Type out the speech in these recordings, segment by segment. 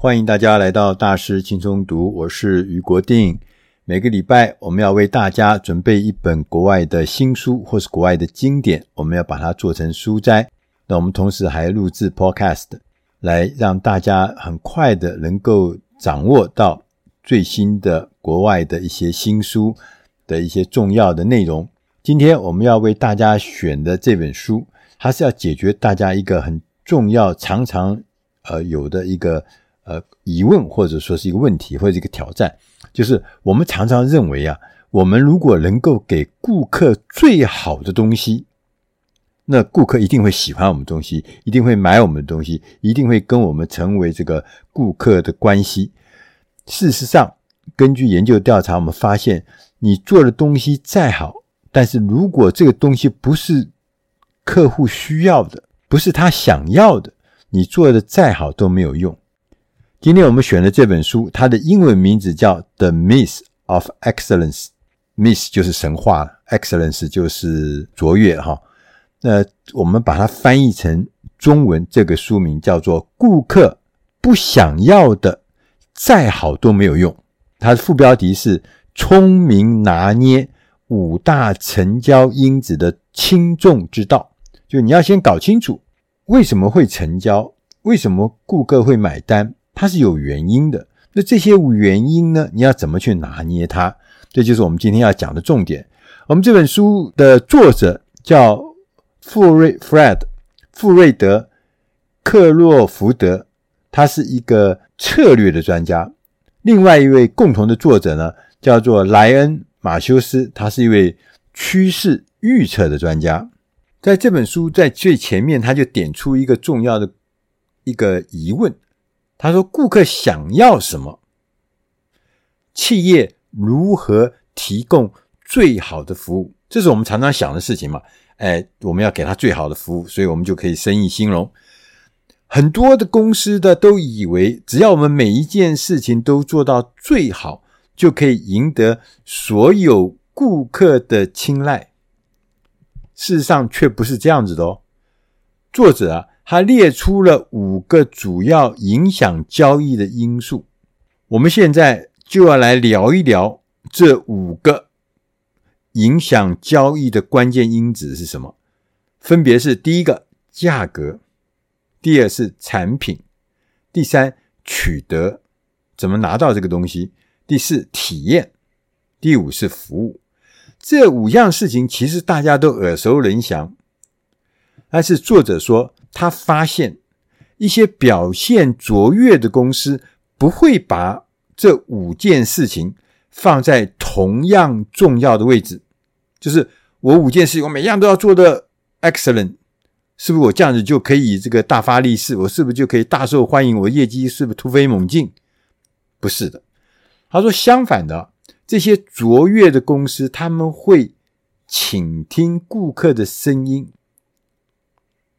欢迎大家来到大师轻松读，我是余国定。每个礼拜我们要为大家准备一本国外的新书或是国外的经典，我们要把它做成书摘。那我们同时还录制 Podcast，来让大家很快的能够掌握到最新的国外的一些新书的一些重要的内容。今天我们要为大家选的这本书，它是要解决大家一个很重要、常常呃有的一个。呃，疑问或者说是一个问题或者一个挑战，就是我们常常认为啊，我们如果能够给顾客最好的东西，那顾客一定会喜欢我们东西，一定会买我们的东西，一定会跟我们成为这个顾客的关系。事实上，根据研究调查，我们发现，你做的东西再好，但是如果这个东西不是客户需要的，不是他想要的，你做的再好都没有用。今天我们选的这本书，它的英文名字叫《The Myth of Excellence》，Myth 就是神话，Excellence 就是卓越哈。那我们把它翻译成中文，这个书名叫做《顾客不想要的再好都没有用》。它的副标题是“聪明拿捏五大成交因子的轻重之道”，就你要先搞清楚为什么会成交，为什么顾客会买单。它是有原因的，那这些原因呢？你要怎么去拿捏它？这就是我们今天要讲的重点。我们这本书的作者叫富瑞 Fred 富瑞德·克洛福德，他是一个策略的专家。另外一位共同的作者呢，叫做莱恩·马修斯，他是一位趋势预测的专家。在这本书在最前面，他就点出一个重要的一个疑问。他说：“顾客想要什么？企业如何提供最好的服务？这是我们常常想的事情嘛。哎，我们要给他最好的服务，所以我们就可以生意兴隆。很多的公司的都以为，只要我们每一件事情都做到最好，就可以赢得所有顾客的青睐。事实上，却不是这样子的哦。作者啊。”他列出了五个主要影响交易的因素，我们现在就要来聊一聊这五个影响交易的关键因子是什么？分别是：第一个，价格；第二是产品；第三，取得，怎么拿到这个东西；第四，体验；第五是服务。这五样事情其实大家都耳熟能详，但是作者说，他发现一些表现卓越的公司不会把这五件事情放在同样重要的位置，就是我五件事情，我每样都要做的 excellent，是不是我这样子就可以这个大发利市？我是不是就可以大受欢迎？我业绩是不是突飞猛进？不是的，他说相反的，这些卓越的公司他们会倾听顾客的声音，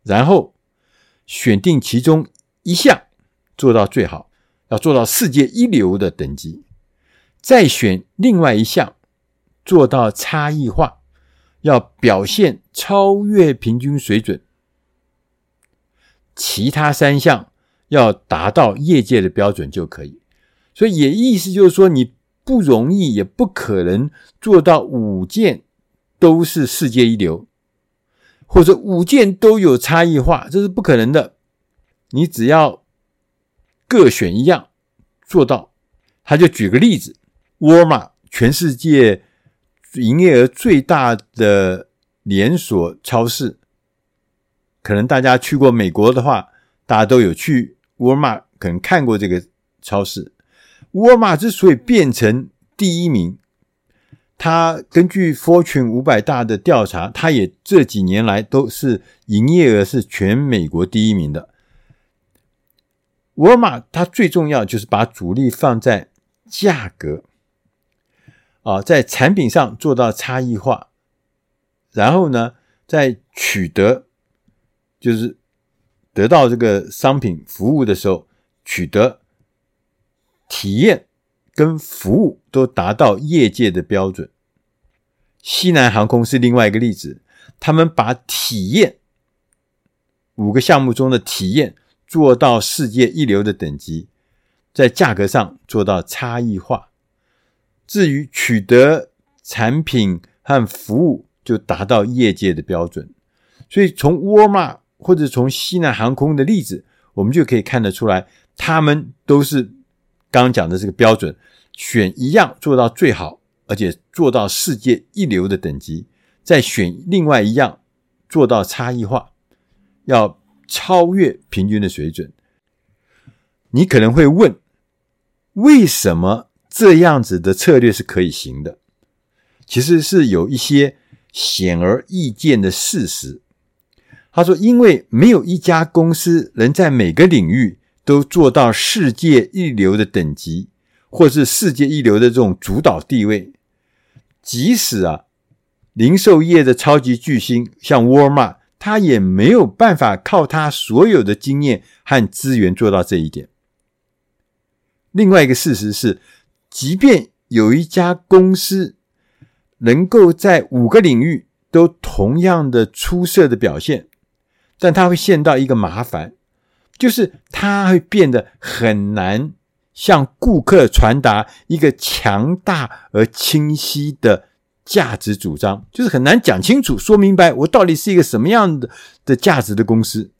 然后。选定其中一项做到最好，要做到世界一流的等级，再选另外一项做到差异化，要表现超越平均水准，其他三项要达到业界的标准就可以。所以也意思就是说，你不容易也不可能做到五件都是世界一流。或者五件都有差异化，这是不可能的。你只要各选一样做到，他就举个例子：沃尔玛，全世界营业额最大的连锁超市，可能大家去过美国的话，大家都有去沃尔玛，可能看过这个超市。沃尔玛之所以变成第一名。他根据 Fortune 五百大的调查，他也这几年来都是营业额是全美国第一名的。沃尔玛它最重要就是把主力放在价格啊，在产品上做到差异化，然后呢，在取得就是得到这个商品服务的时候，取得体验。跟服务都达到业界的标准。西南航空是另外一个例子，他们把体验五个项目中的体验做到世界一流的等级。在价格上做到差异化。至于取得产品和服务，就达到业界的标准。所以从沃尔玛或者从西南航空的例子，我们就可以看得出来，他们都是刚讲的这个标准，选一样做到最好，而且做到世界一流的等级，再选另外一样做到差异化，要超越平均的水准。你可能会问，为什么这样子的策略是可以行的？其实是有一些显而易见的事实。他说：“因为没有一家公司能在每个领域都做到世界一流的等级，或是世界一流的这种主导地位。即使啊，零售业的超级巨星像沃尔玛，他也没有办法靠他所有的经验和资源做到这一点。另外一个事实是，即便有一家公司能够在五个领域都同样的出色的表现。”但它会陷到一个麻烦，就是它会变得很难向顾客传达一个强大而清晰的价值主张，就是很难讲清楚、说明白我到底是一个什么样的的价值的公司。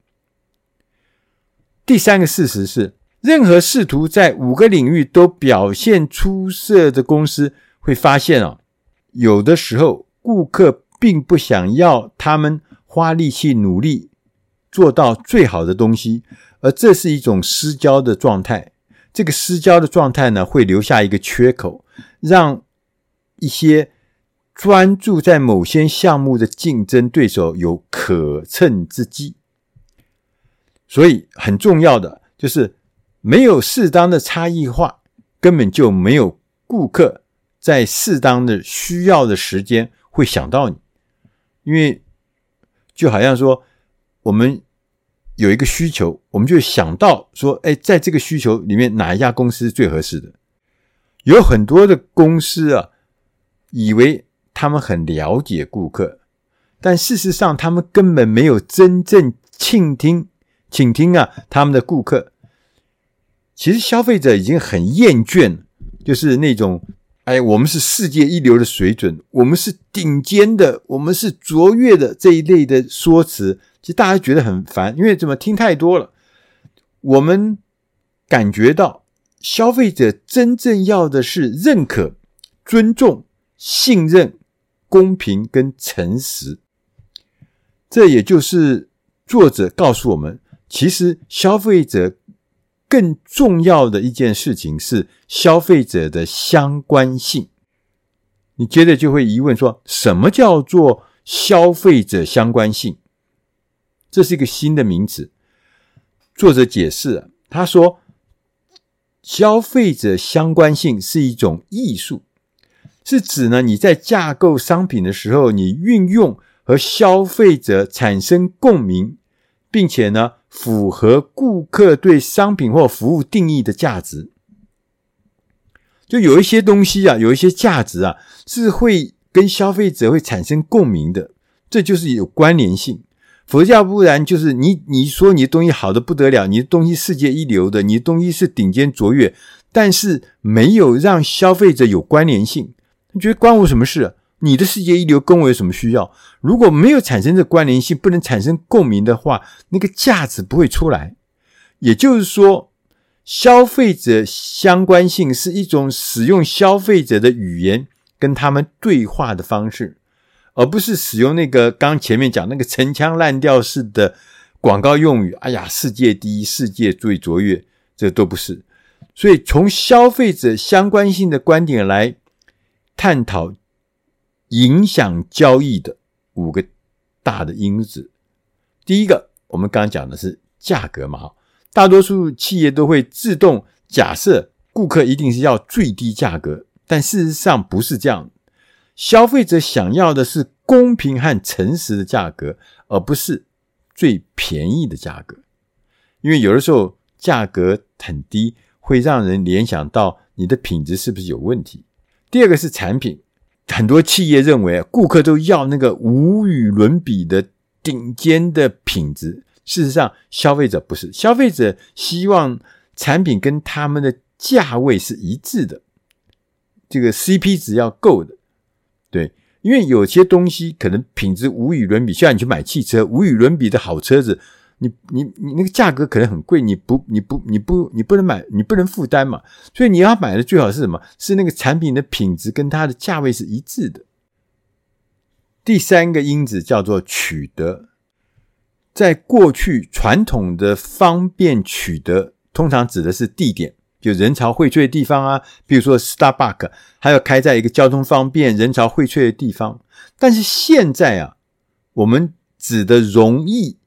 第三个事实是，任何试图在五个领域都表现出色的公司，会发现啊，有的时候顾客并不想要他们花力气努力。做到最好的东西，而这是一种失焦的状态。这个失焦的状态呢，会留下一个缺口，让一些专注在某些项目的竞争对手有可乘之机。所以，很重要的就是没有适当的差异化，根本就没有顾客在适当的需要的时间会想到你，因为就好像说。我们有一个需求，我们就想到说，哎，在这个需求里面，哪一家公司是最合适的？有很多的公司啊，以为他们很了解顾客，但事实上，他们根本没有真正倾听、倾听啊他们的顾客。其实消费者已经很厌倦，就是那种。哎，我们是世界一流的水准，我们是顶尖的，我们是卓越的这一类的说辞，其实大家觉得很烦，因为怎么听太多了。我们感觉到消费者真正要的是认可、尊重、信任、公平跟诚实。这也就是作者告诉我们，其实消费者。更重要的一件事情是消费者的相关性。你接着就会疑问说：什么叫做消费者相关性？这是一个新的名词。作者解释，他说，消费者相关性是一种艺术，是指呢，你在架构商品的时候，你运用和消费者产生共鸣，并且呢，符合顾客对商品或服务定义的价值，就有一些东西啊，有一些价值啊，是会跟消费者会产生共鸣的，这就是有关联性。佛教不然就是你你说你的东西好的不得了，你的东西世界一流的，你的东西是顶尖卓越，但是没有让消费者有关联性，你觉得关我什么事？你的世界一流跟我有什么需要？如果没有产生这关联性，不能产生共鸣的话，那个价值不会出来。也就是说，消费者相关性是一种使用消费者的语言跟他们对话的方式，而不是使用那个刚前面讲那个陈腔滥调式的广告用语。哎呀，世界第一，世界最卓越，这都不是。所以，从消费者相关性的观点来探讨。影响交易的五个大的因子，第一个，我们刚刚讲的是价格嘛，大多数企业都会自动假设顾客一定是要最低价格，但事实上不是这样。消费者想要的是公平和诚实的价格，而不是最便宜的价格。因为有的时候价格很低，会让人联想到你的品质是不是有问题。第二个是产品。很多企业认为，顾客都要那个无与伦比的顶尖的品质。事实上，消费者不是，消费者希望产品跟他们的价位是一致的，这个 CP 值要够的，对，因为有些东西可能品质无与伦比，像你去买汽车，无与伦比的好车子，你你你那个价格可能很贵，你不你不你不你不能买，你不能负担嘛，所以你要买的最好是什么？是那个产品的品质跟它的价位是一致的。第三个因子叫做取得，在过去传统的方便取得，通常指的是地点，就人潮汇萃的地方啊，比如说 Starbucks，还要开在一个交通方便、人潮汇萃的地方。但是现在啊，我们指的容易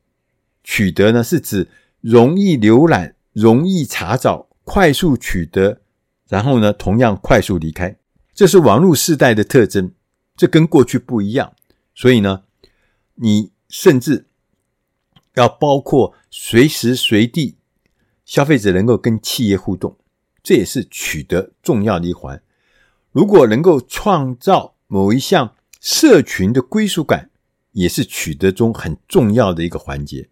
取得呢，是指容易浏览、容易查找、快速取得，然后呢，同样快速离开。这是网络时代的特征，这跟过去不一样。所以呢，你甚至要包括随时随地消费者能够跟企业互动，这也是取得重要的一环。如果能够创造某一项社群的归属感，也是取得中很重要的一个环节。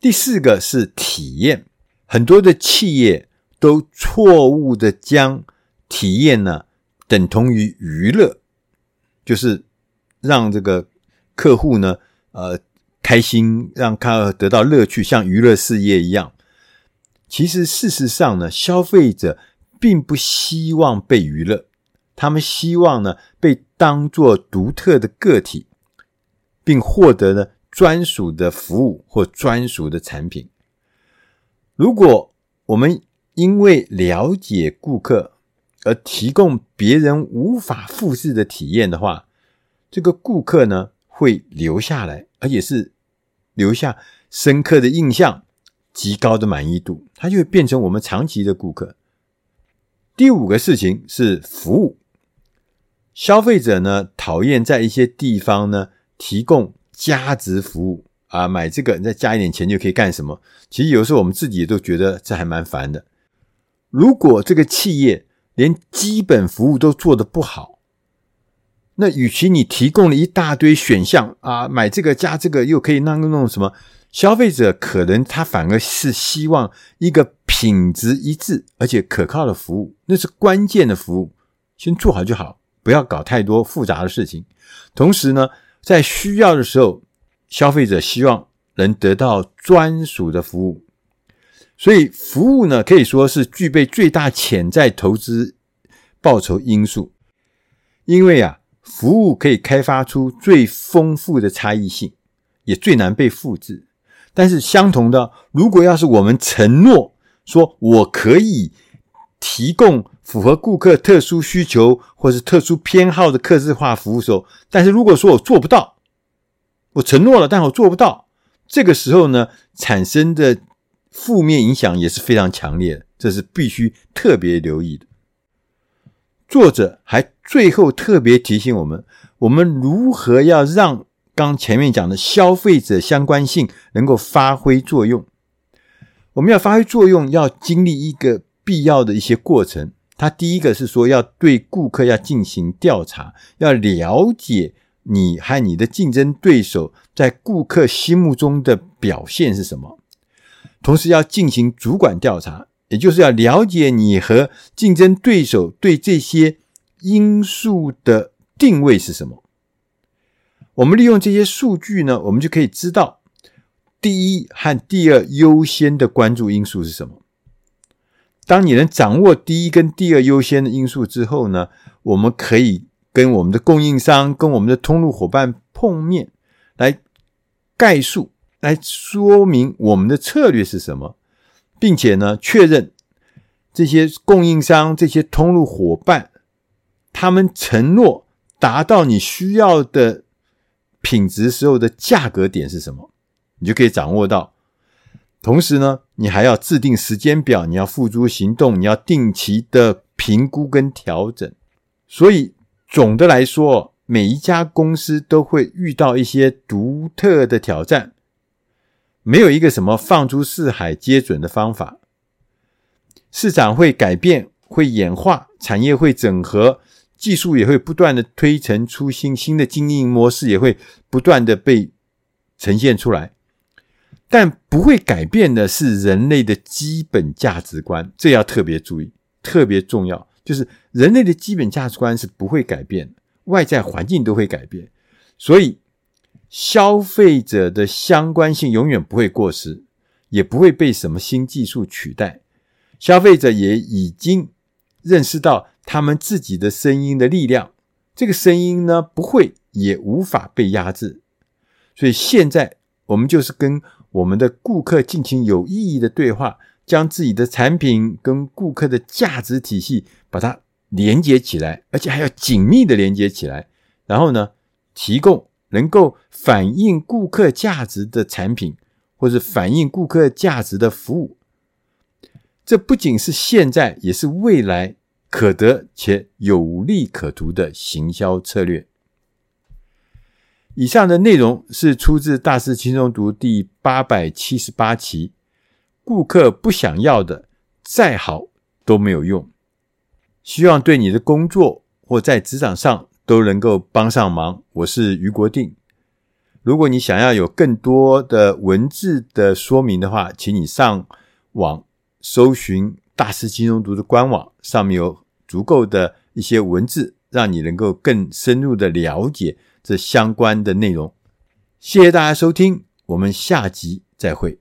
第四个是体验，很多的企业都错误的将体验呢等同于娱乐，就是。让这个客户呢，呃，开心，让他得到乐趣，像娱乐事业一样。其实事实上呢，消费者并不希望被娱乐，他们希望呢被当作独特的个体，并获得呢专属的服务或专属的产品。如果我们因为了解顾客而提供别人无法复制的体验的话，这个顾客呢会留下来，而且是留下深刻的印象、极高的满意度，他就会变成我们长期的顾客。第五个事情是服务，消费者呢讨厌在一些地方呢提供加值服务啊，买这个你再加一点钱就可以干什么？其实有时候我们自己都觉得这还蛮烦的。如果这个企业连基本服务都做得不好，那与其你提供了一大堆选项啊，买这个加这个又可以那个弄什么，消费者可能他反而是希望一个品质一致而且可靠的服务，那是关键的服务，先做好就好，不要搞太多复杂的事情。同时呢，在需要的时候，消费者希望能得到专属的服务，所以服务呢可以说是具备最大潜在投资报酬因素，因为啊。服务可以开发出最丰富的差异性，也最难被复制。但是相同的，如果要是我们承诺说我可以提供符合顾客特殊需求或是特殊偏好的客制化服务时候，但是如果说我做不到，我承诺了，但我做不到，这个时候呢，产生的负面影响也是非常强烈的，这是必须特别留意的。作者还最后特别提醒我们：我们如何要让刚前面讲的消费者相关性能够发挥作用？我们要发挥作用，要经历一个必要的一些过程。他第一个是说，要对顾客要进行调查，要了解你和你的竞争对手在顾客心目中的表现是什么，同时要进行主管调查。也就是要了解你和竞争对手对这些因素的定位是什么。我们利用这些数据呢，我们就可以知道第一和第二优先的关注因素是什么。当你能掌握第一跟第二优先的因素之后呢，我们可以跟我们的供应商、跟我们的通路伙伴碰面，来概述、来说明我们的策略是什么。并且呢，确认这些供应商、这些通路伙伴，他们承诺达到你需要的品质时候的价格点是什么，你就可以掌握到。同时呢，你还要制定时间表，你要付诸行动，你要定期的评估跟调整。所以总的来说，每一家公司都会遇到一些独特的挑战。没有一个什么放诸四海皆准的方法，市场会改变，会演化，产业会整合，技术也会不断的推陈出新，新的经营模式也会不断的被呈现出来。但不会改变的是人类的基本价值观，这要特别注意，特别重要。就是人类的基本价值观是不会改变，外在环境都会改变，所以消费者的相关性永远不会过时，也不会被什么新技术取代。消费者也已经认识到他们自己的声音的力量，这个声音呢，不会也无法被压制。所以现在我们就是跟我们的顾客进行有意义的对话。将自己的产品跟顾客的价值体系把它连接起来，而且还要紧密的连接起来。然后呢，提供能够反映顾客价值的产品，或者反映顾客价值的服务。这不仅是现在，也是未来可得且有利可图的行销策略。以上的内容是出自《大师轻松读》第八百七十八期。顾客不想要的，再好都没有用。希望对你的工作或在职场上都能够帮上忙。我是于国定。如果你想要有更多的文字的说明的话，请你上网搜寻“大师金融读”的官网，上面有足够的一些文字，让你能够更深入的了解这相关的内容。谢谢大家收听，我们下集再会。